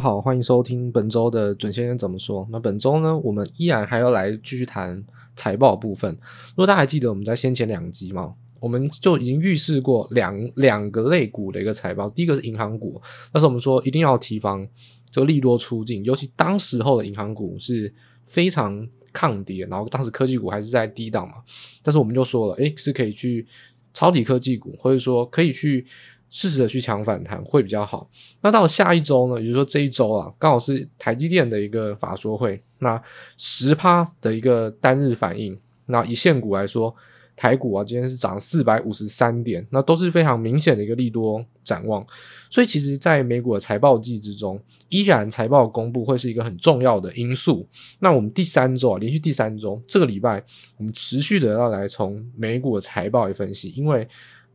好，欢迎收听本周的准先生怎么说。那本周呢，我们依然还要来继续谈财报部分。如果大家还记得我们在先前两集嘛，我们就已经预示过两两个类股的一个财报。第一个是银行股，但是我们说一定要提防这个利多出尽，尤其当时候的银行股是非常抗跌，然后当时科技股还是在低档嘛。但是我们就说了，诶，是可以去抄底科技股，或者说可以去。适时的去抢反弹会比较好。那到下一周呢，也就是说这一周啊，刚好是台积电的一个法说会，那十趴的一个单日反应。那以现股来说，台股啊今天是涨四百五十三点，那都是非常明显的一个利多展望。所以其实，在美股的财报季之中，依然财报公布会是一个很重要的因素。那我们第三周啊，连续第三周，这个礼拜我们持续的要来从美股的财报来分析，因为。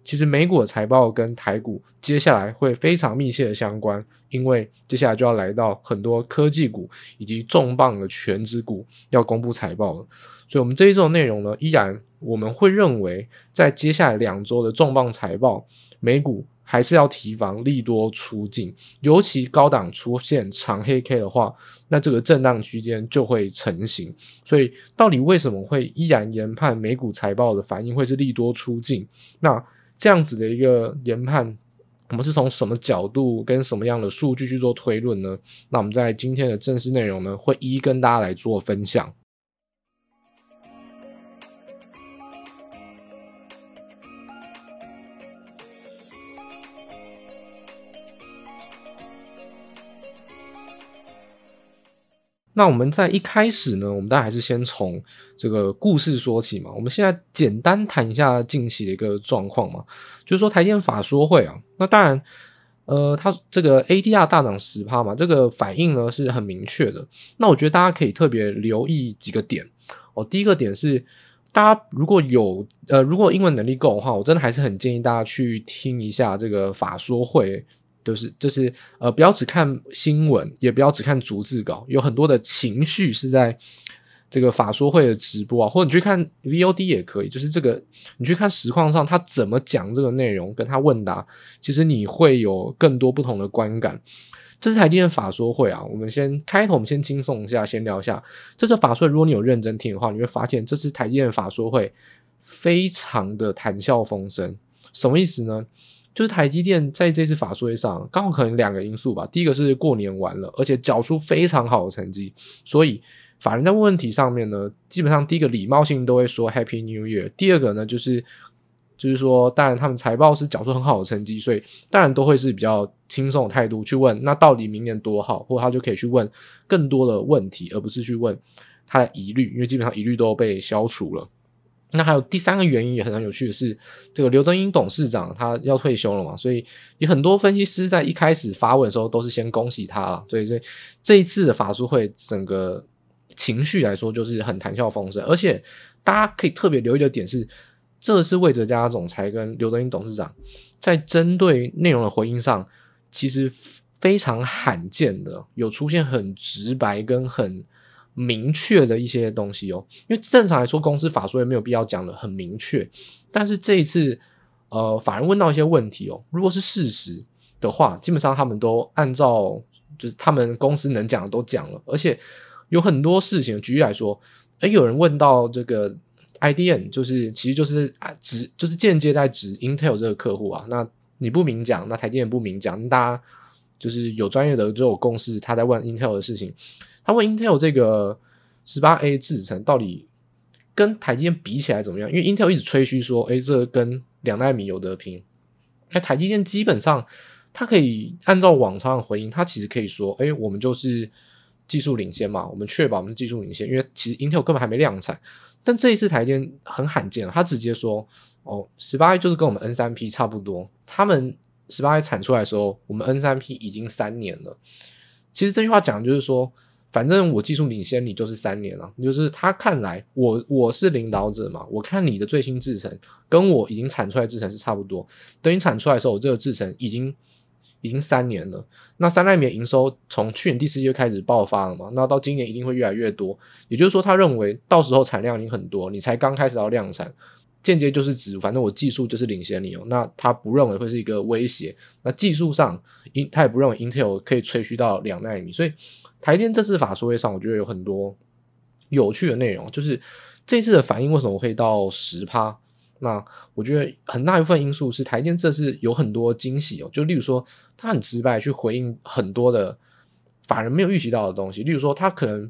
其实美股的财报跟台股接下来会非常密切的相关，因为接下来就要来到很多科技股以及重磅的权值股要公布财报了。所以，我们这一周的内容呢，依然我们会认为，在接下来两周的重磅财报，美股还是要提防利多出尽，尤其高档出现长黑 K 的话，那这个震荡区间就会成型。所以，到底为什么会依然研判美股财报的反应会是利多出尽？那这样子的一个研判，我们是从什么角度跟什么样的数据去做推论呢？那我们在今天的正式内容呢，会一一跟大家来做分享。那我们在一开始呢，我们当然还是先从这个故事说起嘛。我们现在简单谈一下近期的一个状况嘛，就是说台电法说会啊，那当然，呃，它这个 ADR 大涨十趴嘛，这个反应呢是很明确的。那我觉得大家可以特别留意几个点哦。第一个点是，大家如果有呃，如果英文能力够的话，我真的还是很建议大家去听一下这个法说会。就是就是呃，不要只看新闻，也不要只看逐字稿，有很多的情绪是在这个法说会的直播啊，或者你去看 VOD 也可以。就是这个，你去看实况上他怎么讲这个内容，跟他问答，其实你会有更多不同的观感。这是台积电法说会啊，我们先开头，我们先轻松一下，先聊一下这次法说。如果你有认真听的话，你会发现这次台积电法说会非常的谈笑风生，什么意思呢？就是台积电在这次法说会上，刚好可能两个因素吧。第一个是过年完了，而且缴出非常好的成绩，所以法人在问问题上面呢，基本上第一个礼貌性都会说 Happy New Year。第二个呢，就是就是说，当然他们财报是缴出很好的成绩，所以当然都会是比较轻松的态度去问，那到底明年多好，或者他就可以去问更多的问题，而不是去问他的疑虑，因为基本上疑虑都被消除了。那还有第三个原因也很有趣的是，这个刘德英董事长他要退休了嘛，所以有很多分析师在一开始发问的时候都是先恭喜他了。所以这这一次的法说会整个情绪来说就是很谈笑风生，而且大家可以特别留意的点是，这是魏哲家总裁跟刘德英董事长在针对内容的回应上，其实非常罕见的有出现很直白跟很。明确的一些东西哦，因为正常来说，公司法说也没有必要讲得很明确。但是这一次，呃，法人问到一些问题哦，如果是事实的话，基本上他们都按照就是他们公司能讲的都讲了，而且有很多事情，举例来说，诶，有人问到这个 IDM，就是其实就是指就是间接在指 Intel 这个客户啊，那你不明讲，那台积电不明讲，大家就是有专业的这种公司，他在问 Intel 的事情。他问 Intel 这个十八 A 制程到底跟台积电比起来怎么样？因为 Intel 一直吹嘘说，诶，这跟两奈米有得拼。那台积电基本上，它可以按照往常的回应，它其实可以说，诶，我们就是技术领先嘛，我们确保我们技术领先。因为其实 Intel 根本还没量产，但这一次台积电很罕见，他直接说，哦，十八 A 就是跟我们 N 三 P 差不多。他们十八 A 产出来的时候，我们 N 三 P 已经三年了。其实这句话讲的就是说。反正我技术领先，你就是三年了。就是他看来，我我是领导者嘛。我看你的最新制程跟我已经产出来制程是差不多。等你产出来的时候，我这个制程已经已经三年了。那三奈米营收从去年第四季开始爆发了嘛？那到今年一定会越来越多。也就是说，他认为到时候产量已经很多，你才刚开始要量产，间接就是指反正我技术就是领先你哦。那他不认为会是一个威胁。那技术上，英他也不认为 Intel 可以吹嘘到两纳米。所以台电这次法说会上，我觉得有很多有趣的内容，就是这次的反应为什么会到十趴？那我觉得很大一部分因素是台电这次有很多惊喜哦。就例如说，他很直白去回应很多的法人没有预期到的东西。例如说，他可能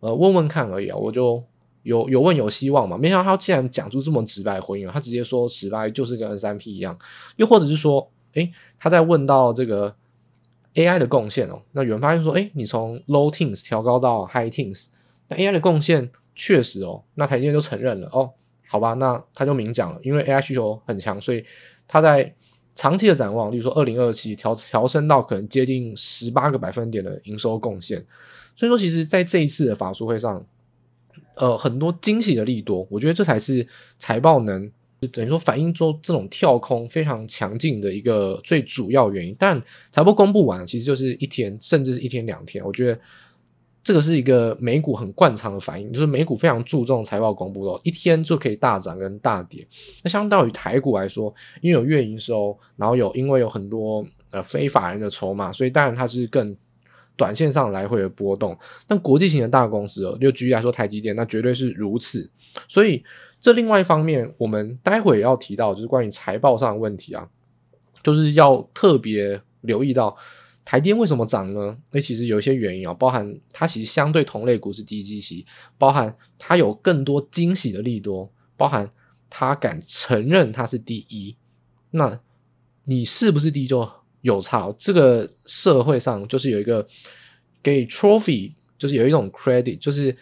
呃问问看而已啊，我就。有有问有希望嘛？没想到他竟然讲出这么直白回应，他直接说十八就是跟 N 三 P 一样，又或者是说，诶，他在问到这个 AI 的贡献哦，那有人发现说，诶，你从 Low Teens 调高到 High Teens，那 AI 的贡献确实哦，那台积电就承认了哦，好吧，那他就明讲了，因为 AI 需求很强，所以他在长期的展望，例如说二零二七调调升到可能接近十八个百分点的营收贡献，所以说其实在这一次的法术会上。呃，很多惊喜的利多，我觉得这才是财报能就等于说反映出这种跳空非常强劲的一个最主要原因。但财报公布完，其实就是一天，甚至是一天两天。我觉得这个是一个美股很惯常的反应，就是美股非常注重财报公布的，一天就可以大涨跟大跌。那相当于台股来说，因为有月营收，然后有因为有很多呃非法人的筹码，所以当然它是更。短线上来回的波动，但国际型的大公司哦，就举例来说台积电，那绝对是如此。所以这另外一方面，我们待会也要提到，就是关于财报上的问题啊，就是要特别留意到台电为什么涨呢？那其实有一些原因啊，包含它其实相对同类股是低基期，包含它有更多惊喜的利多，包含它敢承认它是第一，那你是不是第一就？有差，这个社会上就是有一个给 trophy，就是有一种 credit，就是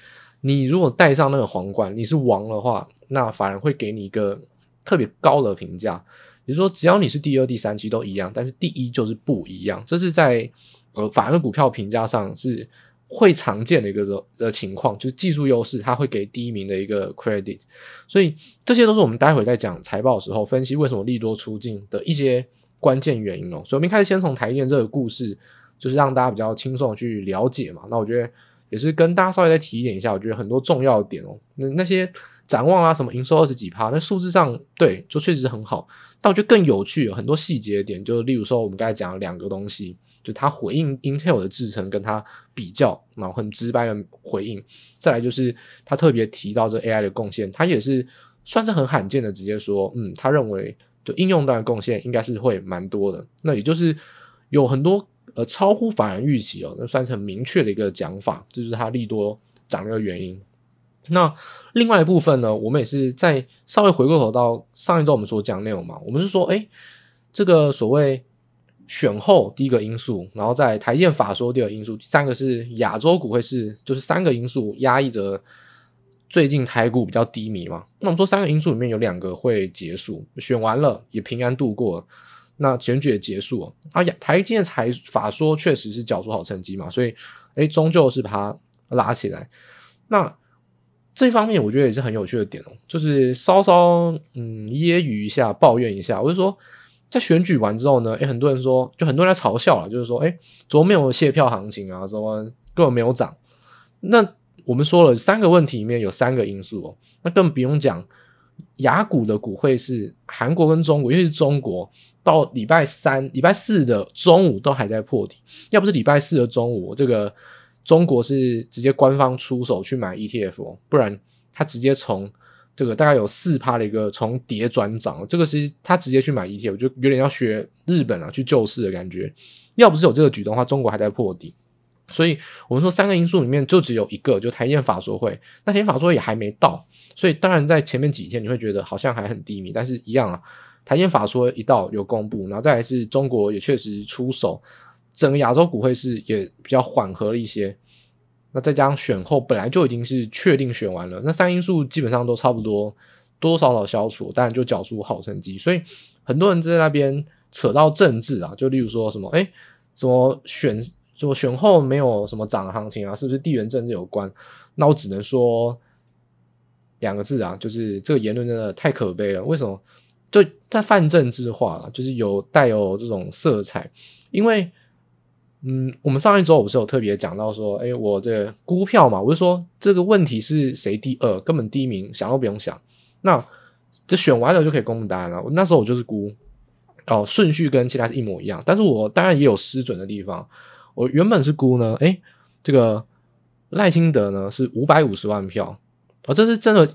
你如果戴上那个皇冠，你是王的话，那反而会给你一个特别高的评价。比如说，只要你是第二、第三期都一样，但是第一就是不一样。这是在呃法人股票评价上是会常见的一个的情况，就是技术优势，它会给第一名的一个 credit。所以这些都是我们待会在讲财报的时候分析为什么利多出尽的一些。关键原因哦，所以我们一开始先从台电这个故事，就是让大家比较轻松的去了解嘛。那我觉得也是跟大家稍微再提一点一下，我觉得很多重要的点哦，那那些展望啊，什么营收二十几趴，那数字上对，就确实很好。但我觉得更有趣，有很多细节点，就例如说我们刚才讲了两个东西，就它回应 Intel 的制程跟它比较，然后很直白的回应。再来就是他特别提到这 AI 的贡献，他也是算是很罕见的直接说，嗯，他认为。就应用端的贡献应该是会蛮多的，那也就是有很多呃超乎法人预期哦，那算是很明确的一个讲法，这就是他利多涨的原因。那另外一部分呢，我们也是在稍微回过头到上一周我们所讲内容嘛，我们是说，哎，这个所谓选后第一个因素，然后在台电法说第二个因素，第三个是亚洲股会是就是三个因素压抑着。最近台股比较低迷嘛，那我们说三个因素里面有两个会结束，选完了也平安度过，那选举也结束了。啊，台积电财法说确实是缴出好成绩嘛，所以诶终究是把它拉起来。那这方面我觉得也是很有趣的点哦，就是稍稍嗯揶揄一下，抱怨一下，我就说在选举完之后呢，诶很多人说，就很多人在嘲笑了，就是说，诶怎么没有谢票行情啊？什么根本没有涨？那。我们说了三个问题，里面有三个因素哦，那更不用讲雅股的股会是韩国跟中国，尤其是中国，到礼拜三、礼拜四的中午都还在破底，要不是礼拜四的中午，这个中国是直接官方出手去买 ETF，不然他直接从这个大概有四趴的一个从跌转涨，这个是他直接去买 ETF，就有点要学日本啊去救市的感觉，要不是有这个举动的话，中国还在破底。所以我们说三个因素里面就只有一个，就台电法说会。那台电法说也还没到，所以当然在前面几天你会觉得好像还很低迷，但是一样啊，台电法说一到有公布，然后再来是中国也确实出手，整个亚洲股会是也比较缓和了一些。那再加上选后本来就已经是确定选完了，那三因素基本上都差不多多多少少消除，当然就缴出好成绩。所以很多人在那边扯到政治啊，就例如说什么哎，什么选。就选后没有什么涨的行情啊，是不是地缘政治有关？那我只能说两个字啊，就是这个言论真的太可悲了。为什么？就在泛政治化了，就是有带有这种色彩。因为，嗯，我们上一周我不是有特别讲到说，哎，我这估票嘛，我就说这个问题是谁第二，根本第一名想都不用想。那这选完了就可以公布答案了。那时候我就是估哦，顺序跟其他是一模一样，但是我当然也有失准的地方。我原本是估呢，诶，这个赖清德呢是五百五十万票，哦，这是真的，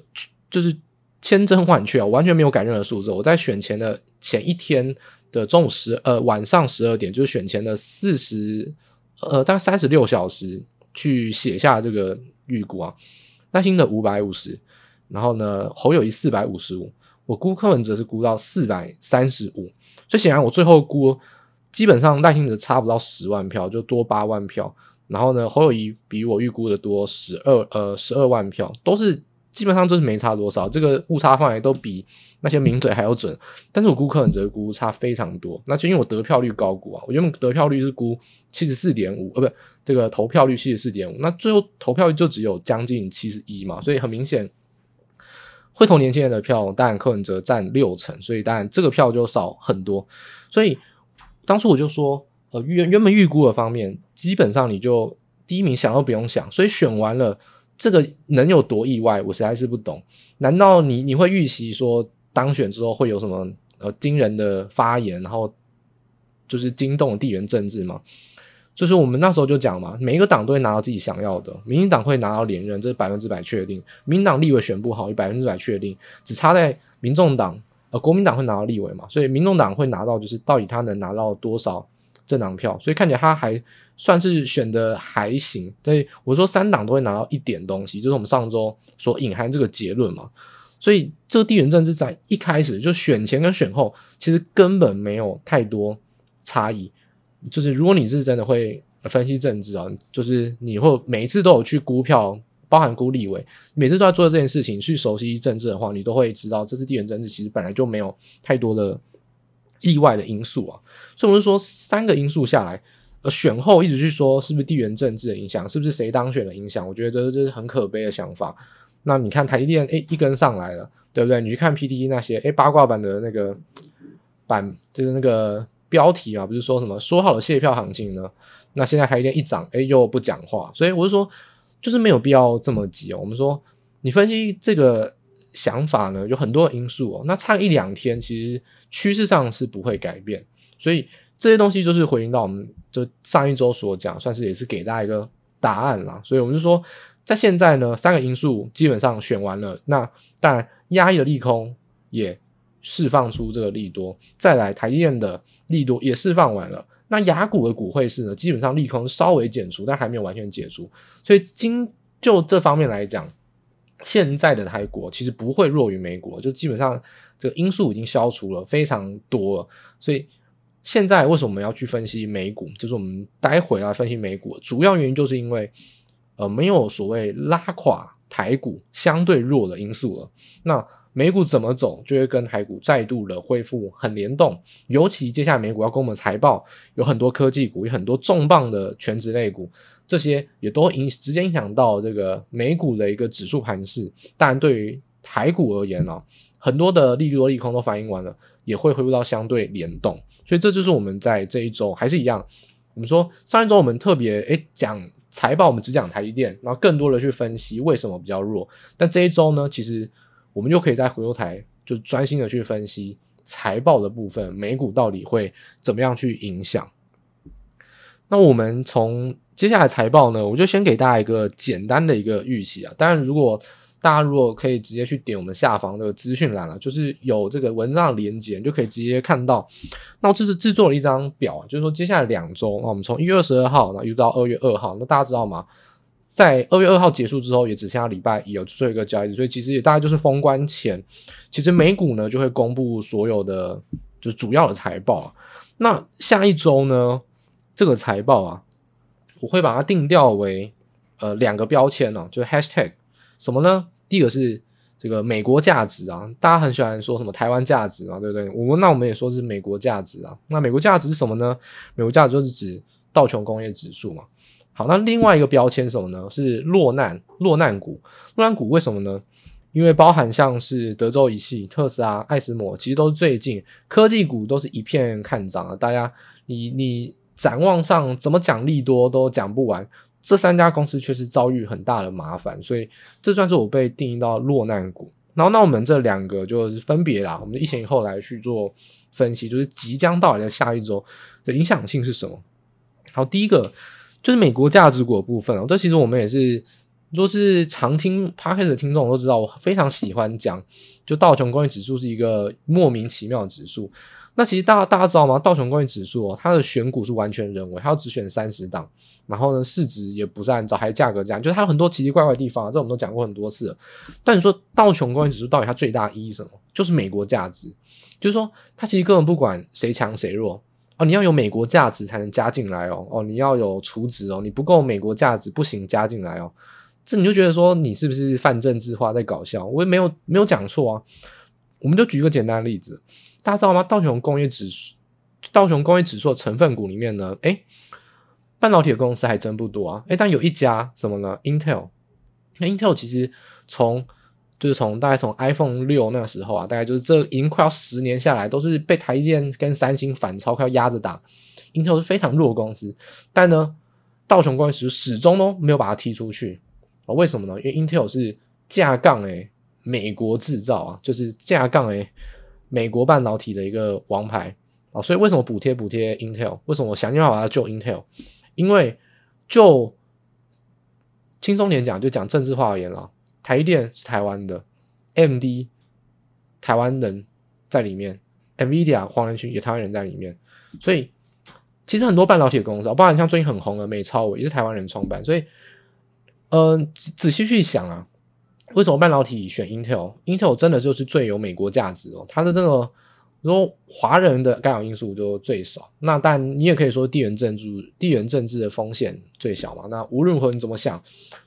就是千真万确啊，完全没有改任何数字。我在选前的前一天的中午十呃晚上十二点，就是选前的四十呃大概三十六小时去写下这个预估啊，赖清德五百五十，然后呢侯友谊四百五十五，我估柯文哲是估到四百三十五，所以显然我最后估。基本上赖清德差不到十万票，就多八万票。然后呢，侯友谊比我预估的多十二呃十二万票，都是基本上就是没差多少。这个误差范围都比那些名嘴还要准。但是我估柯文哲估差非常多，那就因为我得票率高估啊，我原本得票率是估七十四点五，呃，不，这个投票率七十四点五，那最后投票率就只有将近七十一嘛，所以很明显会投年轻人的票，当然柯文哲占六成，所以当然这个票就少很多，所以。当初我就说，呃，原原本预估的方面，基本上你就第一名想都不用想，所以选完了这个能有多意外，我实在是不懂。难道你你会预期说当选之后会有什么呃惊人的发言，然后就是惊动地缘政治吗？就是我们那时候就讲嘛，每一个党都会拿到自己想要的，民进党会拿到连任，这是百分之百确定；民进党立委选不好，也百分之百确定，只差在民众党。呃，国民党会拿到立委嘛，所以民众党会拿到，就是到底他能拿到多少政党票，所以看起来他还算是选的还行。所以我说三党都会拿到一点东西，就是我们上周所隐含这个结论嘛。所以这个地缘政治在一开始就选前跟选后，其实根本没有太多差异。就是如果你是真的会分析政治啊，就是你会每一次都有去估票。包含孤立委，每次都在做这件事情，去熟悉政治的话，你都会知道，这次地缘政治其实本来就没有太多的意外的因素啊。所以我们说，三个因素下来，呃，选后一直去说是不是地缘政治的影响，是不是谁当选的影响？我觉得这是很可悲的想法。那你看台积电，诶，一根上来了，对不对？你去看 PTT 那些，诶，八卦版的那个版，就是那个标题啊，不是说什么说好的卸票行情呢？那现在台积电一涨，诶，又不讲话，所以我就说。就是没有必要这么急哦。我们说，你分析这个想法呢，有很多因素哦。那差一两天，其实趋势上是不会改变。所以这些东西就是回应到我们就上一周所讲，算是也是给大家一个答案啦。所以我们就说，在现在呢，三个因素基本上选完了。那当然，压抑的利空也释放出这个利多，再来台积电的利多也释放完了。那雅股的股汇市呢，基本上利空稍微减除，但还没有完全解除。所以，今就这方面来讲，现在的台股其实不会弱于美股，就基本上这个因素已经消除了非常多了。所以，现在为什么我们要去分析美股？就是我们待会来分析美股，主要原因就是因为呃，没有所谓拉垮台股相对弱的因素了。那美股怎么走，就会跟台股再度的恢复很联动。尤其接下来美股要公布财报，有很多科技股，有很多重磅的权值类股，这些也都影直接影响到这个美股的一个指数盘势。当然，对于台股而言呢、很多的利多利空都反映完了，也会恢复到相对联动。所以这就是我们在这一周还是一样，我们说上一周我们特别诶讲财报，我们只讲台积电，然后更多的去分析为什么比较弱。但这一周呢，其实。我们就可以在回头台就专心的去分析财报的部分，美股到底会怎么样去影响。那我们从接下来财报呢，我就先给大家一个简单的一个预期啊。当然，如果大家如果可以直接去点我们下方的资讯栏了，就是有这个文章的连结，就可以直接看到。那我这是制作了一张表，就是说接下来两周，那我们从一月二十二号，那一直到二月二号，那大家知道吗？在二月二号结束之后，也只剩下礼拜一有最后一个交易日，所以其实也大概就是封关前，其实美股呢就会公布所有的就是主要的财报。那下一周呢，这个财报啊，我会把它定调为呃两个标签呢、就是 hashtag 什么呢？第一个是这个美国价值啊，大家很喜欢说什么台湾价值啊，对不对？我们那我们也说是美国价值啊。那美国价值是什么呢？美国价值就是指道琼工业指数嘛。好，那另外一个标签什么呢？是落难落难股。落难股为什么呢？因为包含像是德州仪器、特斯拉、艾斯摩，其实都是最近科技股都是一片看涨啊。大家你你展望上怎么讲利多都讲不完，这三家公司却是遭遇很大的麻烦，所以这算是我被定义到落难股。然后那我们这两个就是分别啦，我们一前一后来去做分析，就是即将到来的下一周的影响性是什么？好，第一个就是美国价值股的部分哦，这其实我们也是。若是常听 Podcast 的听众都知道，我非常喜欢讲，就道琼工业指数是一个莫名其妙的指数。那其实大家大家知道吗？道琼工业指数哦，它的选股是完全人为，它只选三十档，然后呢，市值也不是按照，还价格这样，就是它有很多奇奇怪怪的地方，这我们都讲过很多次。但你说道琼工业指数到底它最大意义是什么？就是美国价值，就是说它其实根本不管谁强谁弱哦，你要有美国价值才能加进来哦，哦，你要有储值哦，你不够美国价值不行加进来哦。这你就觉得说你是不是泛政治化在搞笑？我也没有没有讲错啊。我们就举一个简单的例子，大家知道吗？道琼工业指数，道琼工业指数的成分股里面呢，诶，半导体的公司还真不多啊。诶，但有一家什么呢？Intel。那 Intel 其实从就是从大概从 iPhone 六那个时候啊，大概就是这已经快要十年下来，都是被台积电跟三星反超，快要压着打。Intel 是非常弱的公司，但呢，道琼工业始终都没有把它踢出去啊。为什么呢？因为 Intel 是架杠诶，美国制造啊，就是架杠诶，美国半导体的一个王牌啊，所以为什么补贴补贴 Intel？为什么我想尽办法把它救 Intel？因为就轻松点讲，就讲政治化而言了，台积电是台湾的，MD 台湾人在里面，NVIDIA 黄仁勋也台湾人在里面，所以其实很多半导体的公司，包括像最近很红的美超，也是台湾人创办，所以。嗯，仔细去想啊，为什么半导体选 Intel？Intel 真的就是最有美国价值哦，它的这个说华人的干扰因素就最少。那但你也可以说地缘政治、地缘政治的风险最小嘛。那无论如何你怎么想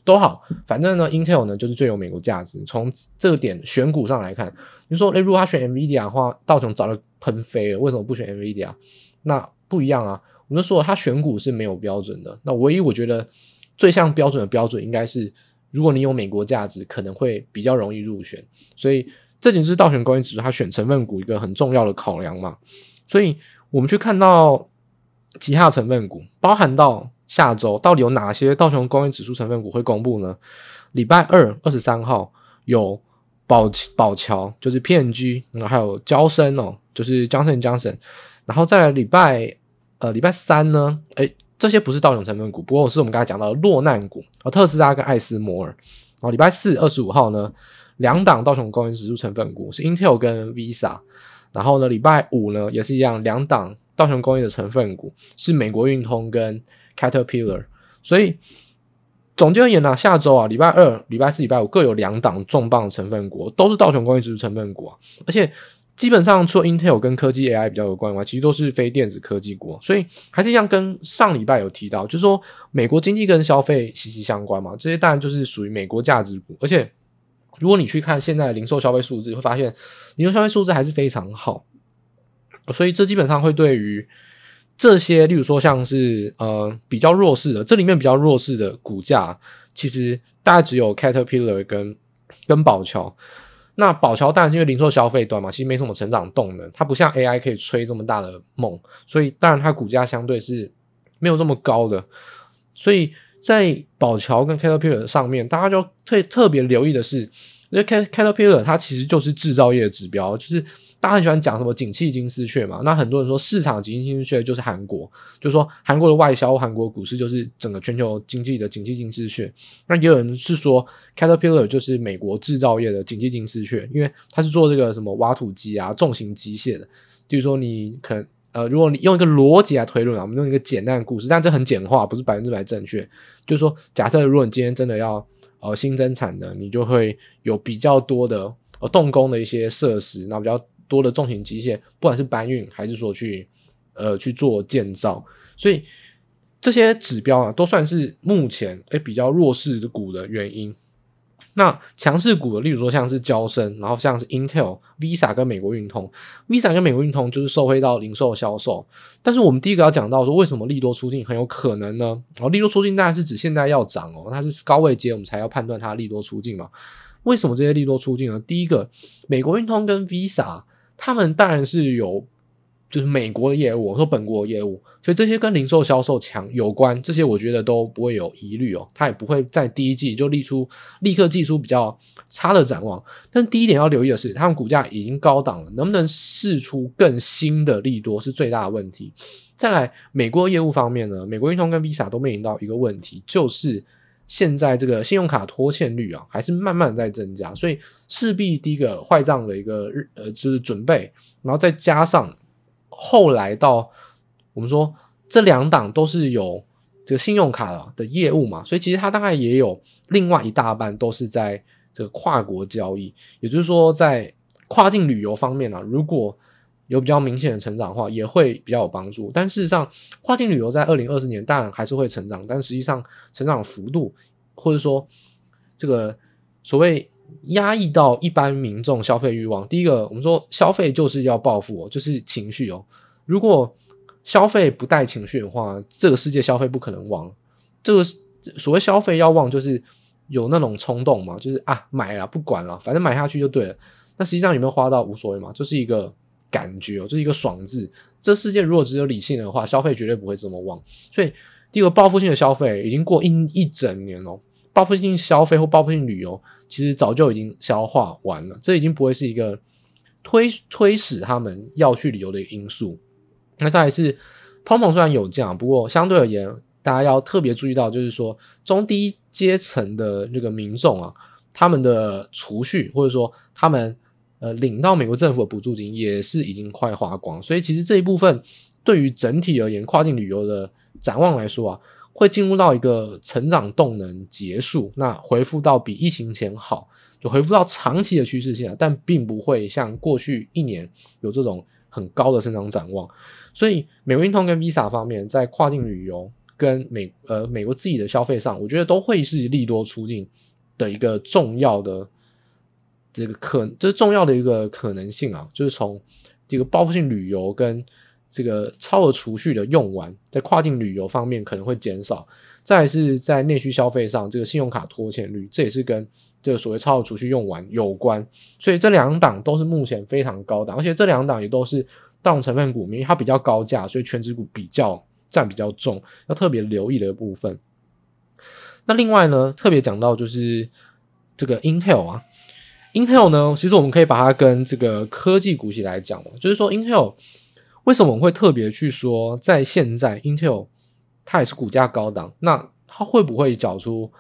都好，反正呢，Intel 呢就是最有美国价值。从这个点选股上来看，你说诶，如果他选 NVIDIA 的话，道琼早就喷飞了。为什么不选 NVIDIA？那不一样啊，我就说他选股是没有标准的。那唯一我觉得。最像标准的标准应该是，如果你有美国价值，可能会比较容易入选。所以这点就是道琼工业指数它选成分股一个很重要的考量嘛。所以我们去看到其他成分股，包含到下周到底有哪些道琼工业指数成分股会公布呢？礼拜二二十三号有宝宝桥，就是 PNG，然后还有交生哦，就是 Johnson & Johnson，然后再来礼拜呃礼拜三呢，诶这些不是道琼成分股，不过是我们刚才讲到的落难股，特斯拉跟艾斯摩尔。然后礼拜四二十五号呢，两档道琼工业指数成分股是 Intel 跟 Visa。然后呢，礼拜五呢也是一样，两档道琼工业的成分股是美国运通跟 Caterpillar。所以总结而言呢，下周啊，礼拜二、礼拜四、礼拜五各有两档重磅成分股，都是道琼工业指数成分股啊，而且。基本上，除了 Intel 跟科技 AI 比较有关的话，其实都是非电子科技股，所以还是一样，跟上礼拜有提到，就是说美国经济跟消费息息相关嘛，这些当然就是属于美国价值股。而且，如果你去看现在的零售消费数字，会发现零售消费数字还是非常好，所以这基本上会对于这些，例如说像是呃比较弱势的，这里面比较弱势的股价，其实大概只有 Caterpillar 跟跟宝桥。那宝桥当然是因为零售消费端嘛，其实没什么成长动能，它不像 AI 可以吹这么大的梦，所以当然它股价相对是没有这么高的。所以在宝桥跟 Caterpillar 上面，大家就特特别留意的是，因为 Caterpillar 它其实就是制造业的指标，就是。大家很喜欢讲什么景气金丝雀嘛？那很多人说市场景气金丝雀就是韩国，就是说韩国的外销、韩国股市就是整个全球经济的景气金丝雀。那也有人是说 Caterpillar 就是美国制造业的景气金丝雀，因为它是做这个什么挖土机啊、重型机械的。就是说你可能呃，如果你用一个逻辑来推论啊，我们用一个简单的故事，但这很简化，不是百分之百正确。就是说，假设如果你今天真的要呃新增产能，你就会有比较多的呃动工的一些设施，那比较。多的重型机械，不管是搬运还是说去呃去做建造，所以这些指标啊，都算是目前诶比较弱势的股的原因。那强势股的，例如说像是交生，然后像是 Intel、Visa 跟美国运通，Visa 跟美国运通就是受惠到零售销售。但是我们第一个要讲到说，为什么利多出尽很有可能呢？然后利多出尽当然是指现在要涨哦，它是高位接，我们才要判断它利多出尽嘛。为什么这些利多出尽呢？第一个，美国运通跟 Visa。他们当然是有，就是美国的业务，我说本国的业务，所以这些跟零售销售强有关，这些我觉得都不会有疑虑哦，它也不会在第一季就立出立刻寄出比较差的展望。但第一点要留意的是，他们股价已经高档了，能不能试出更新的利多是最大的问题。再来，美国业务方面呢，美国运通跟 Visa 都面临到一个问题，就是现在这个信用卡拖欠率啊，还是慢慢在增加，所以势必第一个坏账的一个日呃就是准备，然后再加上。后来到我们说这两档都是有这个信用卡的业务嘛，所以其实它大概也有另外一大半都是在这个跨国交易，也就是说在跨境旅游方面啊，如果有比较明显的成长的话，也会比较有帮助。但事实上，跨境旅游在二零二四年当然还是会成长，但实际上成长幅度或者说这个所谓。压抑到一般民众消费欲望。第一个，我们说消费就是要报复哦，就是情绪哦。如果消费不带情绪的话，这个世界消费不可能旺。这个所谓消费要旺，就是有那种冲动嘛，就是啊买了不管了，反正买下去就对了。那实际上有没有花到无所谓嘛，就是一个感觉哦，就是一个爽字。这世界如果只有理性的话，消费绝对不会这么旺。所以第一个报复性的消费已经过一一整年了。报复性消费或报复性旅游，其实早就已经消化完了，这已经不会是一个推推使他们要去旅游的因素。那再来是通膨虽然有降，不过相对而言，大家要特别注意到，就是说中低阶层的这个民众啊，他们的储蓄或者说他们呃领到美国政府的补助金也是已经快花光，所以其实这一部分对于整体而言，跨境旅游的展望来说啊。会进入到一个成长动能结束，那恢复到比疫情前好，就恢复到长期的趋势线，但并不会像过去一年有这种很高的成长展望。所以，美国运通跟 Visa 方面在跨境旅游跟美呃美国自己的消费上，我觉得都会是利多出境的一个重要的这个可，这、就是重要的一个可能性啊，就是从这个报复性旅游跟。这个超额储蓄的用完，在跨境旅游方面可能会减少。再来是在内需消费上，这个信用卡拖欠率，这也是跟这个所谓超额储蓄用完有关。所以这两档都是目前非常高档，而且这两档也都是大众成分股，因为它比较高价，所以全值股比较占比较重，要特别留意的部分。那另外呢，特别讲到就是这个 Intel 啊，Intel 呢，其实我们可以把它跟这个科技股一起来讲嘛，就是说 Intel。为什么我们会特别去说，在现在 Intel 它也是股价高档，那它会不会缴出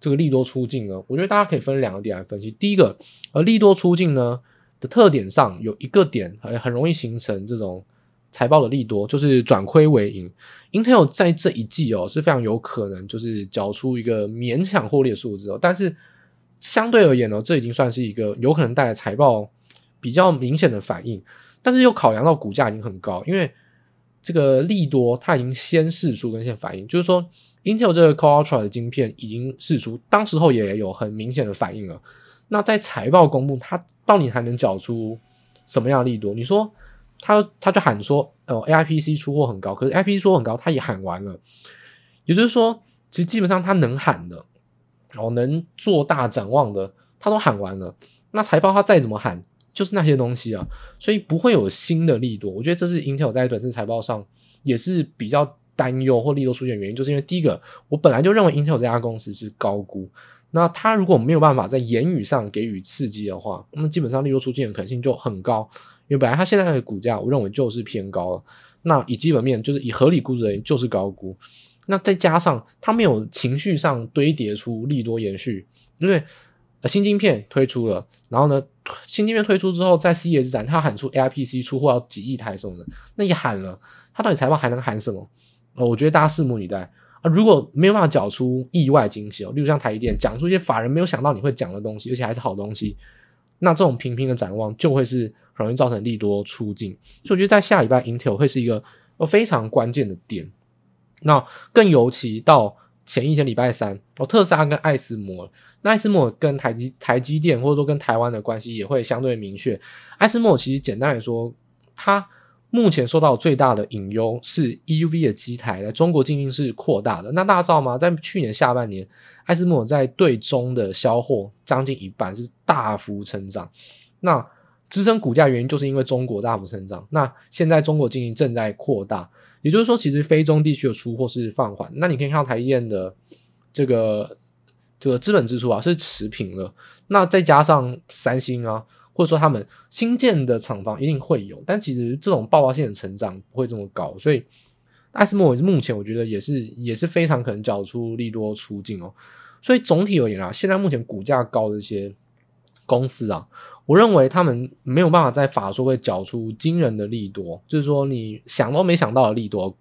这个利多出境呢？我觉得大家可以分两个点来分析。第一个，而利多出境呢的特点上有一个点很很容易形成这种财报的利多，就是转亏为盈。Intel 在这一季哦是非常有可能就是缴出一个勉强获利的数字哦，但是相对而言呢，这已经算是一个有可能带来财报比较明显的反应。但是又考量到股价已经很高，因为这个利多它已经先试出跟先反应，就是说 Intel 这个 Core Ultra 的晶片已经试出，当时候也有很明显的反应了。那在财报公布，它到底还能缴出什么样的利多？你说他他就喊说，呃，AIPC 出货很高，可是 AIPC 出货很高，他也喊完了，也就是说，其实基本上他能喊的，哦能做大展望的，他都喊完了。那财报他再怎么喊？就是那些东西啊，所以不会有新的利多。我觉得这是 Intel 在本次财报上也是比较担忧或利多出现的原因，就是因为第一个，我本来就认为 Intel 这家公司是高估，那它如果没有办法在言语上给予刺激的话，那基本上利多出现的可能性就很高。因为本来它现在的股价，我认为就是偏高了。那以基本面就是以合理估值而言，就是高估。那再加上它没有情绪上堆叠出利多延续，因为。新晶片推出了，然后呢，新晶片推出之后，在 CES 展，他喊出 AIPC 出货要几亿台什么的，那也喊了，他到底财报还能喊什么？哦，我觉得大家拭目以待啊！如果没有办法缴出意外惊喜哦，例如像台积电讲出一些法人没有想到你会讲的东西，而且还是好东西，那这种平平的展望就会是很容易造成利多出尽。所以我觉得在下礼拜 Intel 会是一个非常关键的点。那更尤其到前一天礼拜三，哦，特斯拉跟艾斯摩。那艾斯摩跟台积台积电或者说跟台湾的关系也会相对明确。艾斯摩其实简单来说，它目前受到最大的隐忧是 EUV 的机台在中国进军是扩大的。那大家知道吗？在去年下半年，艾斯摩在对中的销货将近一半是大幅成长。那支撑股价原因就是因为中国大幅成长。那现在中国经济正在扩大，也就是说，其实非中地区的出货是放缓。那你可以看到台积电的这个这个资本支出啊是持平了。那再加上三星啊，或者说他们新建的厂房一定会有，但其实这种爆发性的成长不会这么高。所以艾斯摩尔目前我觉得也是也是非常可能缴出利多出境哦。所以总体而言啊，现在目前股价高的一些公司啊。我认为他们没有办法在法说会缴出惊人的利多，就是说你想都没想到的利多，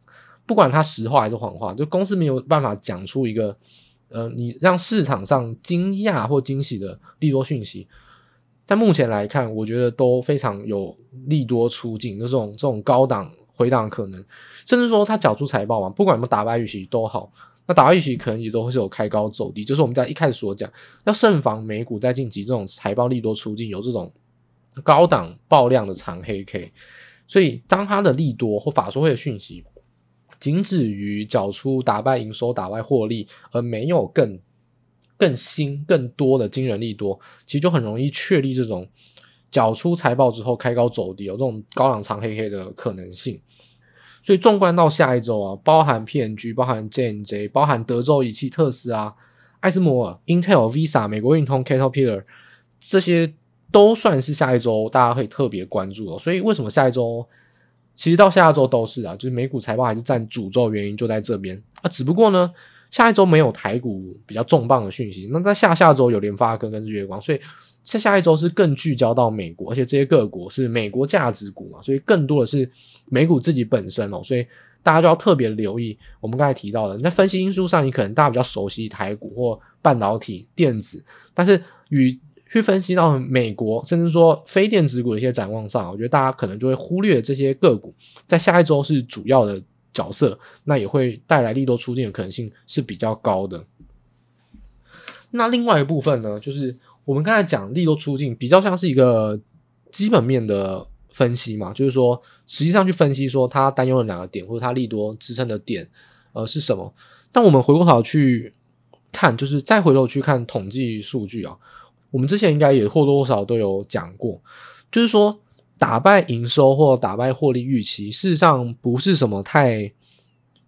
不管他实话还是谎话，就公司没有办法讲出一个呃，你让市场上惊讶或惊喜的利多讯息。在目前来看，我觉得都非常有利多出尽的这种这种高档回档可能，甚至说他缴出财报嘛，不管有没有打败预期都好。那打预期可能也都会是有开高走低，就是我们在一开始所讲，要慎防美股在近期这种财报利多出尽，有这种高档爆量的长黑 K。所以，当它的利多或法说会的讯息仅止于缴出打败营收、打败获利，而没有更更新、更多的惊人利多，其实就很容易确立这种缴出财报之后开高走低，有这种高档长黑 K 的可能性。所以纵观到下一周啊，包含 PNG，、包含 JNJ，、包含德州仪器、特斯拉、艾斯摩尔、Intel、Visa、美国运通、Caterpillar，这些都算是下一周大家可以特别关注的。所以为什么下一周，其实到下一周都是啊，就是美股财报还是占主轴，原因就在这边啊。只不过呢。下一周没有台股比较重磅的讯息，那在下下周有联发科跟日月光，所以下下一周是更聚焦到美国，而且这些个股是美国价值股嘛，所以更多的是美股自己本身哦，所以大家就要特别留意我们刚才提到的，在分析因素上，你可能大家比较熟悉台股或半导体、电子，但是与去分析到美国，甚至说非电子股的一些展望上，我觉得大家可能就会忽略这些个股在下一周是主要的。角色，那也会带来利多出尽的可能性是比较高的。那另外一部分呢，就是我们刚才讲利多出尽，比较像是一个基本面的分析嘛，就是说实际上去分析说他担忧的两个点，或者他利多支撑的点，呃是什么？但我们回过头去看，就是再回头去看统计数据啊，我们之前应该也或多或少都有讲过，就是说。打败营收或打败获利预期，事实上不是什么太，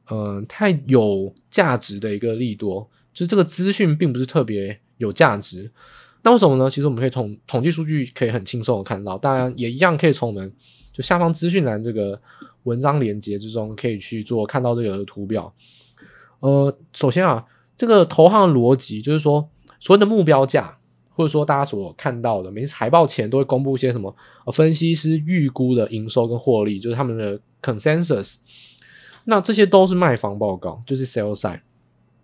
呃，太有价值的一个利多，就是这个资讯并不是特别有价值。那为什么呢？其实我们可以统统计数据可以很轻松的看到，当然也一样可以从我们就下方资讯栏这个文章连接之中可以去做看到这个图表。呃，首先啊，这个投行的逻辑就是说，所谓的目标价。或者说大家所看到的，每次财报前都会公布一些什么？分析师预估的营收跟获利，就是他们的 consensus。那这些都是卖方报告，就是 sell side。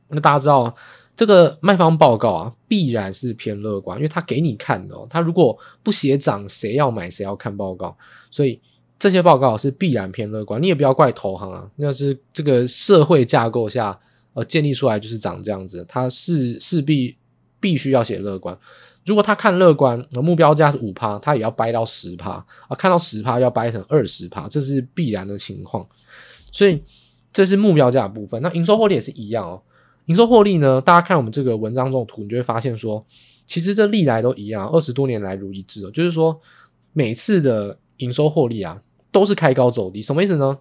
那大家知道，这个卖方报告啊，必然是偏乐观，因为他给你看的哦。他如果不写涨，谁要买？谁要看报告？所以这些报告是必然偏乐观。你也不要怪投行啊，那是这个社会架构下呃建立出来就是长这样子，它是势必。必须要写乐观，如果他看乐观，目标价是五趴，他也要掰到十趴啊，看到十趴要掰成二十趴，这是必然的情况。所以这是目标价的部分。那营收获利也是一样哦。营收获利呢，大家看我们这个文章中的图，你就会发现说，其实这历来都一样，二十多年来如一日哦。就是说，每次的营收获利啊，都是开高走低。什么意思呢？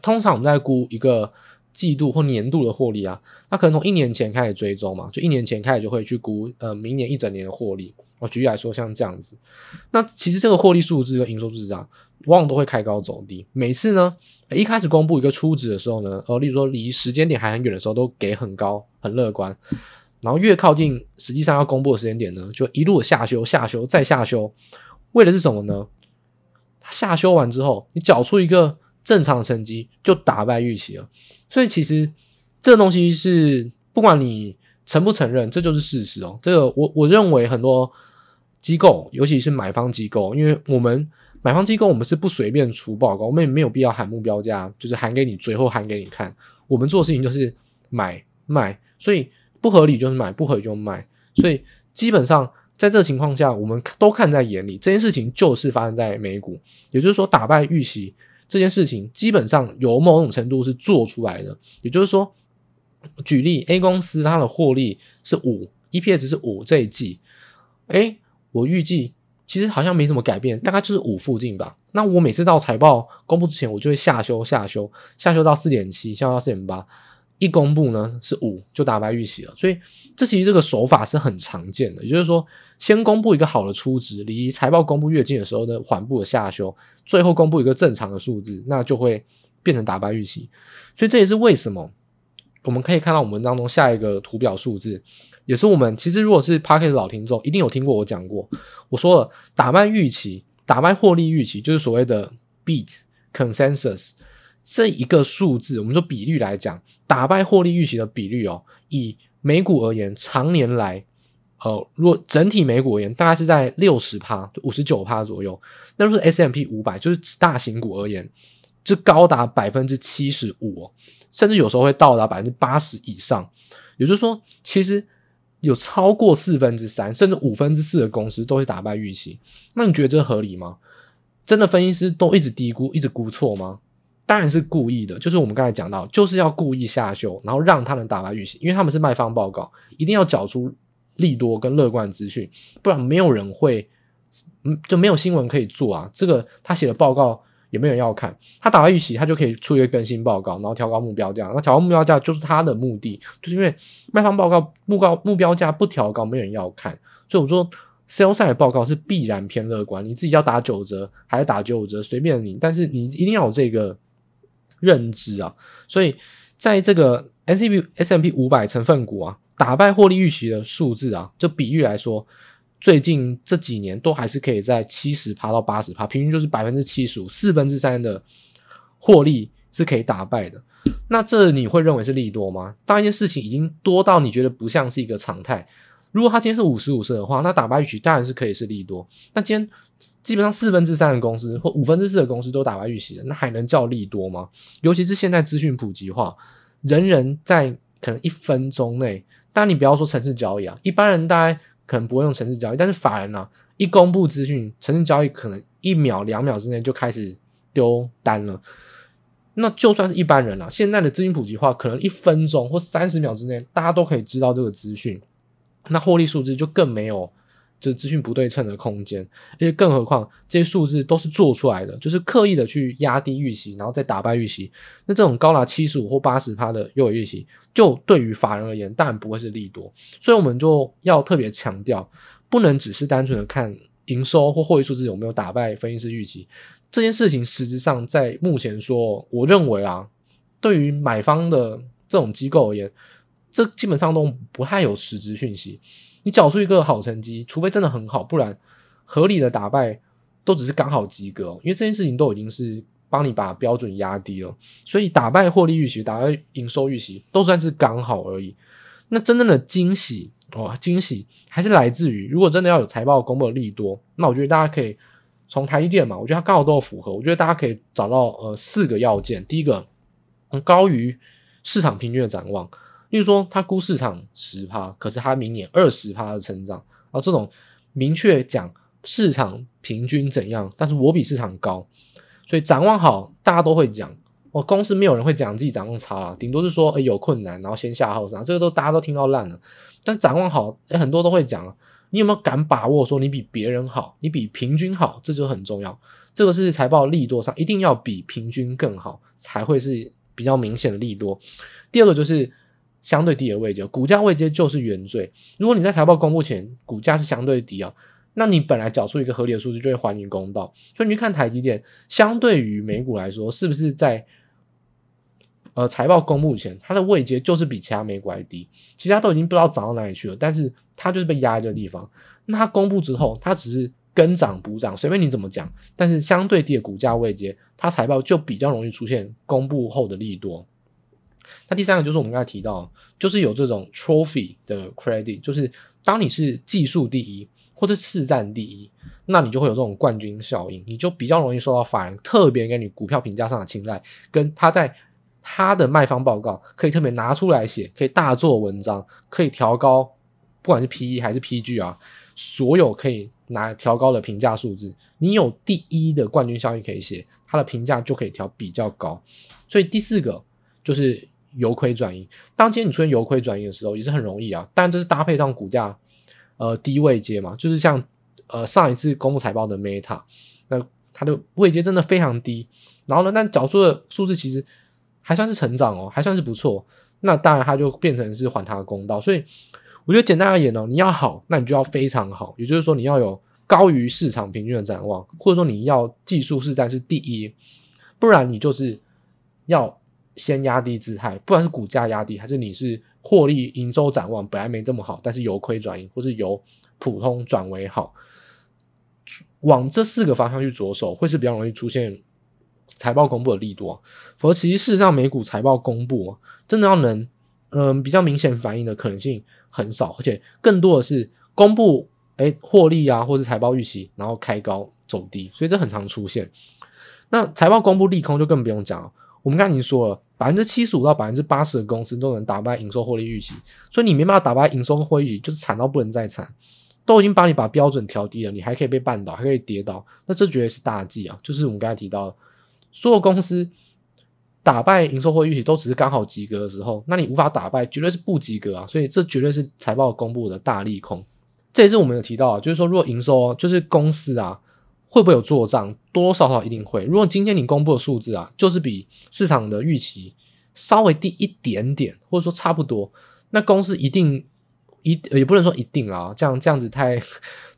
通常我们在估一个。季度或年度的获利啊，那可能从一年前开始追踪嘛，就一年前开始就会去估呃明年一整年的获利。我举例来说，像这样子，那其实这个获利数字和营收数字啊，往往都会开高走低。每次呢，一开始公布一个初值的时候呢，呃，例如说离时间点还很远的时候，都给很高很乐观，然后越靠近实际上要公布的时间点呢，就一路下修、下修再下修，为的是什么呢？下修完之后，你缴出一个正常成绩，就打败预期了。所以其实这个东西是不管你承不承认，这就是事实哦。这个我我认为很多机构，尤其是买方机构，因为我们买方机构，我们是不随便出报告，我们也没有必要喊目标价，就是喊给你，最后喊给你看。我们做事情就是买卖，所以不合理就是买，不合理就卖。所以基本上在这情况下，我们都看在眼里，这件事情就是发生在美股，也就是说打败预期。这件事情基本上有某种程度是做出来的，也就是说，举例 A 公司它的获利是五，EPS 是五这一季，诶，我预计其实好像没什么改变，大概就是五附近吧。那我每次到财报公布之前，我就会下修、下修、下修到四点七，下修到四点八。一公布呢是五，就打败预期了。所以这其实这个手法是很常见的，也就是说，先公布一个好的初值，离财报公布越近的时候呢，缓步的下修，最后公布一个正常的数字，那就会变成打败预期。所以这也是为什么我们可以看到我们当中下一个图表数字。也是我们其实如果是 Podcast 老听众，一定有听过我讲过。我说了，打败预期、打败获利预期，就是所谓的 beat consensus 这一个数字。我们说比率来讲，打败获利预期的比率哦，以美股而言，常年来，呃，如果整体美股而言，大概是在六十趴、五十九趴左右。那如果是 S&P 五百，就是大型股而言，就高达百分之七十五，甚至有时候会到达百分之八十以上。也就是说，其实。有超过四分之三，甚至五分之四的公司都会打败预期，那你觉得这合理吗？真的分析师都一直低估，一直估错吗？当然是故意的，就是我们刚才讲到，就是要故意下修，然后让他们打败预期，因为他们是卖方报告，一定要缴出利多跟乐观资讯，不然没有人会，嗯，就没有新闻可以做啊。这个他写的报告。也没有人要看，他打败预期，他就可以出一个更新报告，然后调高目标价。那调高目标价就是他的目的，就是因为卖方报告目标目标价不调高，没有人要看。所以我说 sales 的报告是必然偏乐观。你自己要打九折还是打九五折，随便你，但是你一定要有这个认知啊。所以在这个 S M P S M P 五百成分股啊，打败获利预期的数字啊，就比喻来说。最近这几年都还是可以在七十趴到八十趴，平均就是百分之七十五，四分之三的获利是可以打败的。那这你会认为是利多吗？当一件事情已经多到你觉得不像是一个常态，如果它今天是五十五十的话，那打败预期当然是可以是利多。那今天基本上四分之三的公司或五分之四的公司都打败预期的，那还能叫利多吗？尤其是现在资讯普及化，人人在可能一分钟内，当然你不要说城市交易啊，一般人大概。可能不会用城市交易，但是法人、啊，一公布资讯，城市交易可能一秒两秒之内就开始丢单了。那就算是一般人了、啊，现在的资讯普及化，可能一分钟或三十秒之内，大家都可以知道这个资讯。那获利数字就更没有。就是资讯不对称的空间，而且更何况这些数字都是做出来的，就是刻意的去压低预期，然后再打败预期。那这种高达七十五或八十趴的优于预期，就对于法人而言，当然不会是利多。所以我们就要特别强调，不能只是单纯的看营收或获利数字有没有打败分析师预期。这件事情实质上在目前说，我认为啊，对于买方的这种机构而言，这基本上都不太有实质讯息。你缴出一个好成绩，除非真的很好，不然合理的打败都只是刚好及格。因为这件事情都已经是帮你把标准压低了，所以打败获利预期、打败营收预期都算是刚好而已。那真正的惊喜哦，惊喜还是来自于，如果真的要有财报公布的利多，那我觉得大家可以从台积电嘛，我觉得它刚好都有符合。我觉得大家可以找到呃四个要件，第一个高于市场平均的展望。例如说，他估市场十趴，可是他明年二十趴的成长，啊，这种明确讲市场平均怎样，但是我比市场高，所以展望好，大家都会讲。哦，公司没有人会讲自己展望差啊，顶多是说，哎，有困难，然后先下后上，这个都大家都听到烂了。但是展望好，哎，很多都会讲。你有没有敢把握说你比别人好，你比平均好，这就很重要。这个是财报利多上一定要比平均更好，才会是比较明显的利多。第二个就是。相对低的位阶，股价位阶就是原罪。如果你在财报公布前股价是相对低啊，那你本来缴出一个合理的数字就会还你公道。所以你去看台积电，相对于美股来说，是不是在呃财报公布前，它的位阶就是比其他美股还低？其他都已经不知道涨到哪里去了，但是它就是被压在这个地方。那它公布之后，它只是跟涨补涨，随便你怎么讲。但是相对低的股价位阶，它财报就比较容易出现公布后的利多。那第三个就是我们刚才提到，就是有这种 trophy 的 credit，就是当你是技术第一或者市占第一，那你就会有这种冠军效应，你就比较容易受到法人特别给你股票评价上的青睐，跟他在他的卖方报告可以特别拿出来写，可以大做文章，可以调高，不管是 PE 还是 PG 啊，所有可以拿调高的评价数字，你有第一的冠军效应可以写，它的评价就可以调比较高。所以第四个就是。由亏转盈，当今天你出现由亏转盈的时候，也是很容易啊。当然这是搭配上股价，呃低位阶嘛，就是像呃上一次公布财报的 Meta，那它的位阶真的非常低。然后呢，但缴出的数字其实还算是成长哦，还算是不错。那当然，它就变成是还它的公道。所以我觉得简单而言呢，你要好，那你就要非常好，也就是说你要有高于市场平均的展望，或者说你要技术是在是第一，不然你就是要先压低姿态，不管是股价压低，还是你是获利营收展望本来没这么好，但是由亏转盈，或是由普通转为好，往这四个方向去着手，会是比较容易出现。财报公布的力度啊，否则其实事实上美股财报公布啊，真的要能嗯、比较明显反应的可能性很少，而且更多的是公布诶获利啊，或是财报预期，然后开高走低，所以这很常出现。那财报公布利空就更不用讲了，我们刚才已经说了，百分之七十五到百分之八十的公司都能打败营收获利预期，所以你没办法打败营收获利预期，就是惨到不能再惨，都已经帮你把标准调低了，你还可以被绊倒，还可以跌倒，那这绝对是大忌啊！就是我们刚才提到的。所有公司打败营收或预期都只是刚好及格的时候，那你无法打败，绝对是不及格啊！所以这绝对是财报公布的大利空。这也是我们有提到啊，就是说，如果营收就是公司啊，会不会有做账？多多少少一定会。如果今天你公布的数字啊，就是比市场的预期稍微低一点点，或者说差不多，那公司一定一也不能说一定啊，这样这样子太。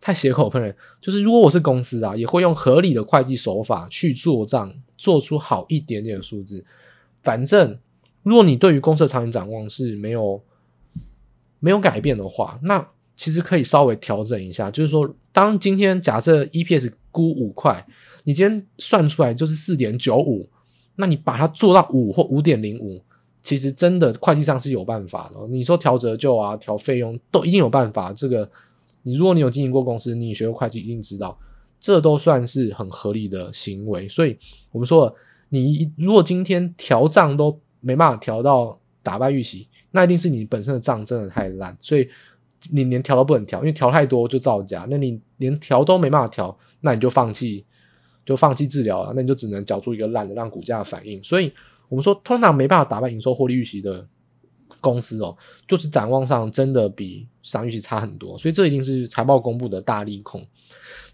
太血口喷人，就是如果我是公司啊，也会用合理的会计手法去做账，做出好一点点的数字。反正，如果你对于公司的长远展望是没有没有改变的话，那其实可以稍微调整一下。就是说，当今天假设 EPS 估五块，你今天算出来就是四点九五，那你把它做到五或五点零五，其实真的会计上是有办法的。你说调折旧啊，调费用都一定有办法。这个。你如果你有经营过公司，你学过会计，一定知道，这都算是很合理的行为。所以我们说，你如果今天调账都没办法调到打败预期，那一定是你本身的账真的太烂，所以你连调都不能调，因为调太多就造假。那你连调都没办法调，那你就放弃，就放弃治疗了，那你就只能缴出一个烂的，让股价反应。所以我们说，通常没办法打败营收获利预期的。公司哦，就是展望上真的比上预期差很多，所以这一定是财报公布的大利空。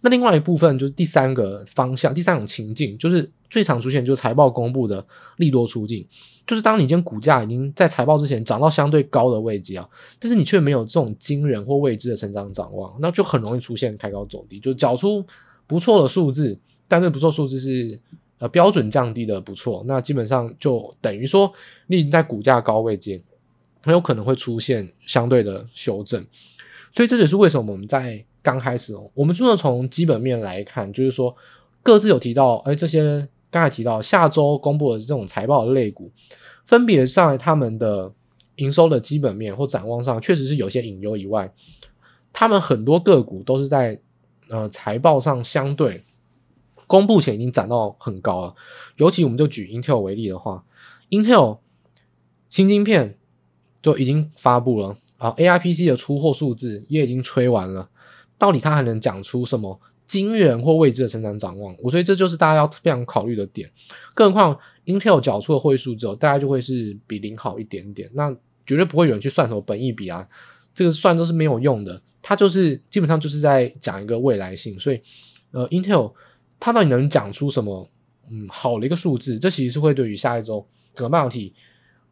那另外一部分就是第三个方向，第三种情境，就是最常出现就是财报公布的利多出尽，就是当你今天股价已经在财报之前涨到相对高的位置啊，但是你却没有这种惊人或未知的成长展望，那就很容易出现开高走低，就缴出不错的数字，但是不错数字是呃标准降低的不错，那基本上就等于说你已经在股价高位阶。很有可能会出现相对的修正，所以这也是为什么我们在刚开始哦，我们除了从基本面来看，就是说各自有提到，哎，这些刚才提到下周公布的这种财报的类股，分别上他们的营收的基本面或展望上确实是有些隐忧以外，他们很多个股都是在呃财报上相对公布前已经涨到很高了，尤其我们就举 Intel 为例的话，Intel 新晶片。就已经发布了啊，AIPC 的出货数字也已经吹完了，到底它还能讲出什么惊人或未知的成长展望？我觉得这就是大家要非常考虑的点。更何况 Intel 缴出的会数之后，大概就会是比零好一点点，那绝对不会有人去算什么本益比啊，这个算都是没有用的。它就是基本上就是在讲一个未来性，所以呃，Intel 它到底能讲出什么嗯好的一个数字？这其实是会对于下一周整个半导体。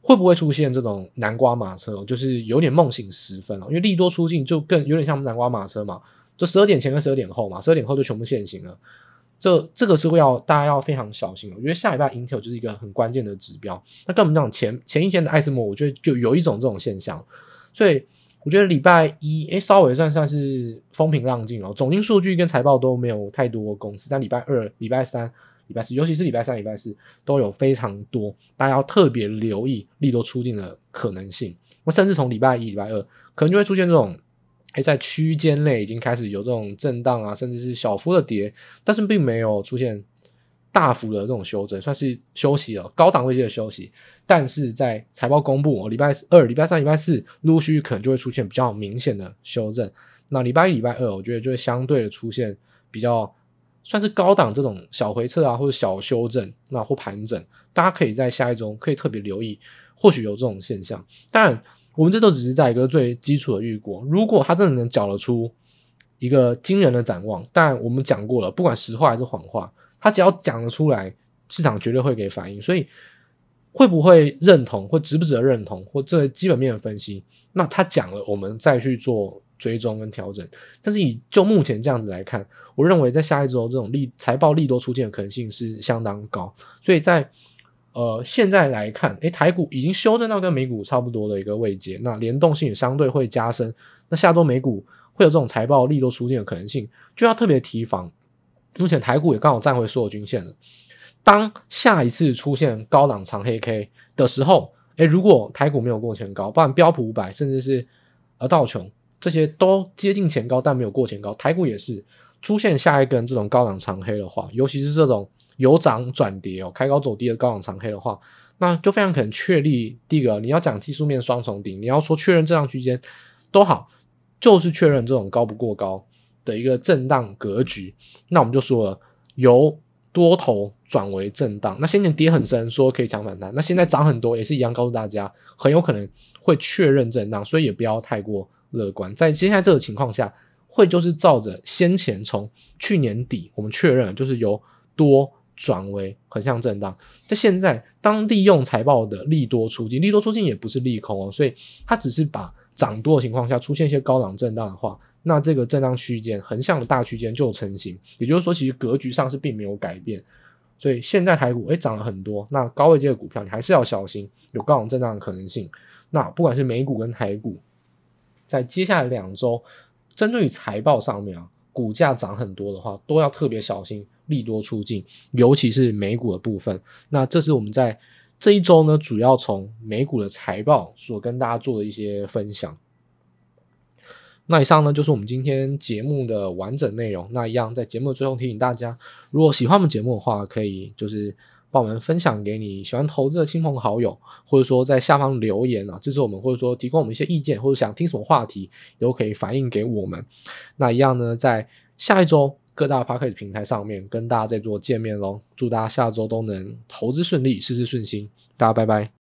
会不会出现这种南瓜马车？就是有点梦醒时分了，因为利多出尽，就更有点像南瓜马车嘛。就十二点前跟十二点后嘛，十二点后就全部限行了。这这个是会要大家要非常小心。我觉得下礼拜 Intel 就是一个很关键的指标。那跟我们讲前前一天的艾斯摩，我觉得就有一种这种现象。所以我觉得礼拜一诶稍微算算是风平浪静哦，总经数据跟财报都没有太多公司。但礼拜二、礼拜三。礼拜四，尤其是礼拜三、礼拜四都有非常多，大家要特别留意利多出尽的可能性。那甚至从礼拜一、礼拜二，可能就会出现这种，还在区间内已经开始有这种震荡啊，甚至是小幅的跌，但是并没有出现大幅的这种修正，算是休息了，高档位阶的休息。但是在财报公布，礼拜二、礼拜三、礼拜四陆续可能就会出现比较明显的修正。那礼拜一、礼拜二，我觉得就会相对的出现比较。算是高档这种小回撤啊，或者小修正，那或盘整，大家可以在下一周可以特别留意，或许有这种现象。当然，我们这都只是在一个最基础的预估。如果他真的能缴得出一个惊人的展望。但我们讲过了，不管实话还是谎话，他只要讲得出来，市场绝对会给反应。所以会不会认同，或值不值得认同，或这基本面的分析，那他讲了，我们再去做追踪跟调整。但是以就目前这样子来看，我认为在下一周这种利财报利多出现的可能性是相当高。所以在呃，现在来看，诶，台股已经修正到跟美股差不多的一个位阶，那联动性也相对会加深。那下周美股会有这种财报利多出现的可能性，就要特别提防。目前台股也刚好站回所有均线了。当下一次出现高档长黑 K 的时候，诶，如果台股没有过前高，不然标普五百甚至是呃道琼这些都接近前高，但没有过前高，台股也是出现下一根这种高档长黑的话，尤其是这种。由涨转跌哦，开高走低的高档长黑的话，那就非常可能确立第一个，你要讲技术面双重顶，你要说确认震荡区间都好，就是确认这种高不过高的一个震荡格局。那我们就说了，由多头转为震荡。那先前跌很深，说可以抢反弹，那现在涨很多，也是一样告诉大家，很有可能会确认震荡，所以也不要太过乐观。在接下来这个情况下，会就是照着先前从去年底我们确认，就是由多。转为横向震荡，在现在当利用财报的利多出尽，利多出尽也不是利空哦，所以它只是把涨多的情况下出现一些高档震荡的话，那这个震荡区间横向的大区间就成型，也就是说其实格局上是并没有改变，所以现在台股诶涨了很多，那高位阶的股票你还是要小心有高档震荡的可能性。那不管是美股跟台股，在接下来两周，针对于财报上面啊，股价涨很多的话，都要特别小心。利多出尽，尤其是美股的部分。那这是我们在这一周呢，主要从美股的财报所跟大家做的一些分享。那以上呢，就是我们今天节目的完整内容。那一样在节目的最后提醒大家，如果喜欢我们节目的话，可以就是帮我们分享给你喜欢投资的亲朋好友，或者说在下方留言啊，支持我们，或者说提供我们一些意见，或者想听什么话题，都可以反映给我们。那一样呢，在下一周。各大 Podcast 平台上面跟大家再做见面喽，祝大家下周都能投资顺利，事事顺心，大家拜拜。